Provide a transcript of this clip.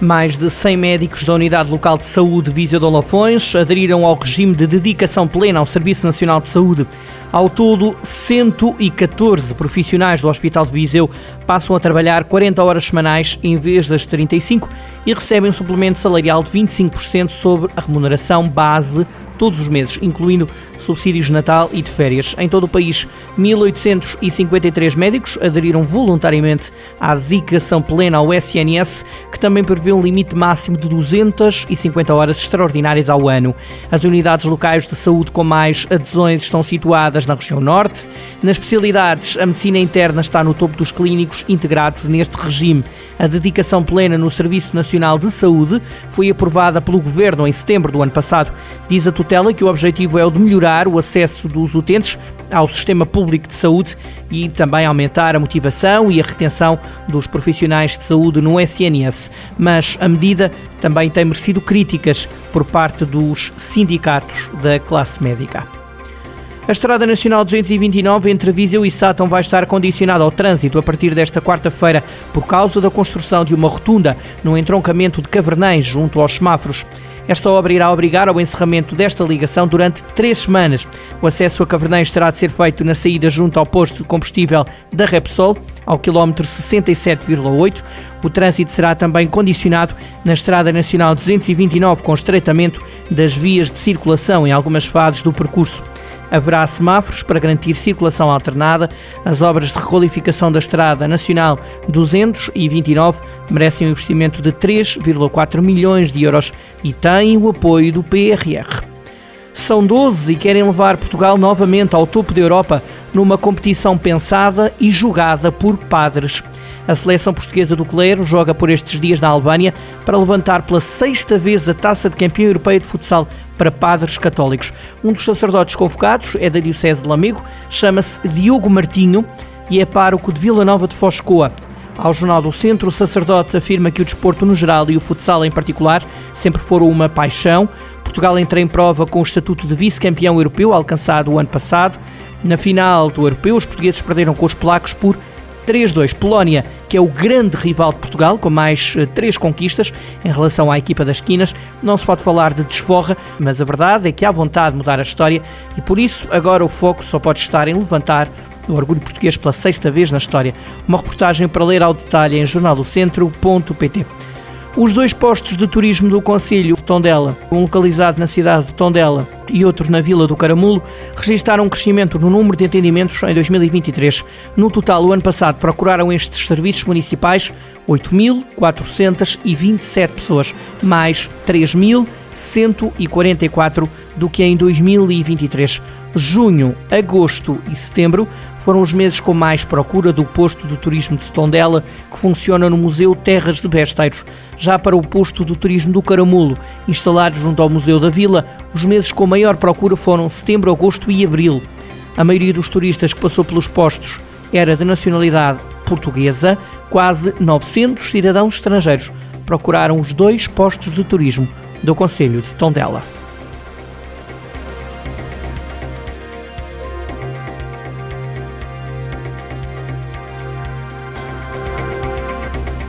Mais de 100 médicos da Unidade Local de Saúde Viseu de Olafões aderiram ao regime de dedicação plena ao Serviço Nacional de Saúde. Ao todo, 114 profissionais do Hospital de Viseu passam a trabalhar 40 horas semanais em vez das 35 e recebem um suplemento salarial de 25% sobre a remuneração base todos os meses, incluindo subsídios de Natal e de férias. Em todo o país, 1.853 médicos aderiram voluntariamente à dedicação plena ao SNS, que também prevê um limite máximo de 250 horas extraordinárias ao ano. As unidades locais de saúde com mais adesões estão situadas na região norte. Nas especialidades, a medicina interna está no topo dos clínicos integrados neste regime. A dedicação plena no Serviço Nacional de Saúde foi aprovada pelo Governo em setembro do ano passado. Diz a tutela que o objetivo é o de melhorar o acesso dos utentes ao sistema público de saúde e também aumentar a motivação e a retenção dos profissionais de saúde no SNS. Mas a medida também tem merecido críticas por parte dos sindicatos da classe médica. A Estrada Nacional 229 entre Viseu e Sátão vai estar condicionada ao trânsito a partir desta quarta-feira por causa da construção de uma rotunda no entroncamento de Cavernães junto aos semáforos. Esta obra irá obrigar ao encerramento desta ligação durante três semanas. O acesso a Cavernães terá de ser feito na saída junto ao posto de combustível da Repsol, ao quilómetro 67,8. O trânsito será também condicionado na Estrada Nacional 229 com estreitamento das vias de circulação em algumas fases do percurso. Haverá semáforos para garantir circulação alternada. As obras de requalificação da Estrada Nacional 229 merecem um investimento de 3,4 milhões de euros e têm o apoio do PRR. São 12 e querem levar Portugal novamente ao topo da Europa numa competição pensada e jogada por padres. A seleção portuguesa do Clero joga por estes dias na Albânia para levantar pela sexta vez a taça de campeão europeia de futsal para padres católicos. Um dos sacerdotes convocados é da Diocese de Lamego, chama-se Diogo Martinho e é pároco de Vila Nova de Foscoa. Ao Jornal do Centro, o sacerdote afirma que o desporto no geral e o futsal em particular sempre foram uma paixão. Portugal entra em prova com o estatuto de vice-campeão europeu alcançado o ano passado. Na final do europeu, os portugueses perderam com os polacos por 3-2. Polónia, que é o grande rival de Portugal, com mais eh, três conquistas em relação à equipa das esquinas. Não se pode falar de desforra, mas a verdade é que há vontade de mudar a história e por isso agora o foco só pode estar em levantar o orgulho português pela sexta vez na história. Uma reportagem para ler ao detalhe em jornaldocentro.pt. Os dois postos de turismo do Conselho de Tondela, um localizado na cidade de Tondela e outro na Vila do Caramulo, registaram um crescimento no número de atendimentos em 2023. No total, o ano passado procuraram estes serviços municipais 8.427 pessoas, mais 3.144 do que em 2023. Junho, agosto e setembro foram os meses com mais procura do posto de turismo de Tondela, que funciona no Museu Terras de Besteiros. Já para o posto de turismo do Caramulo, instalado junto ao Museu da Vila, os meses com maior procura foram setembro, agosto e abril. A maioria dos turistas que passou pelos postos era de nacionalidade portuguesa, quase 900 cidadãos estrangeiros procuraram os dois postos de turismo do Conselho de Tondela.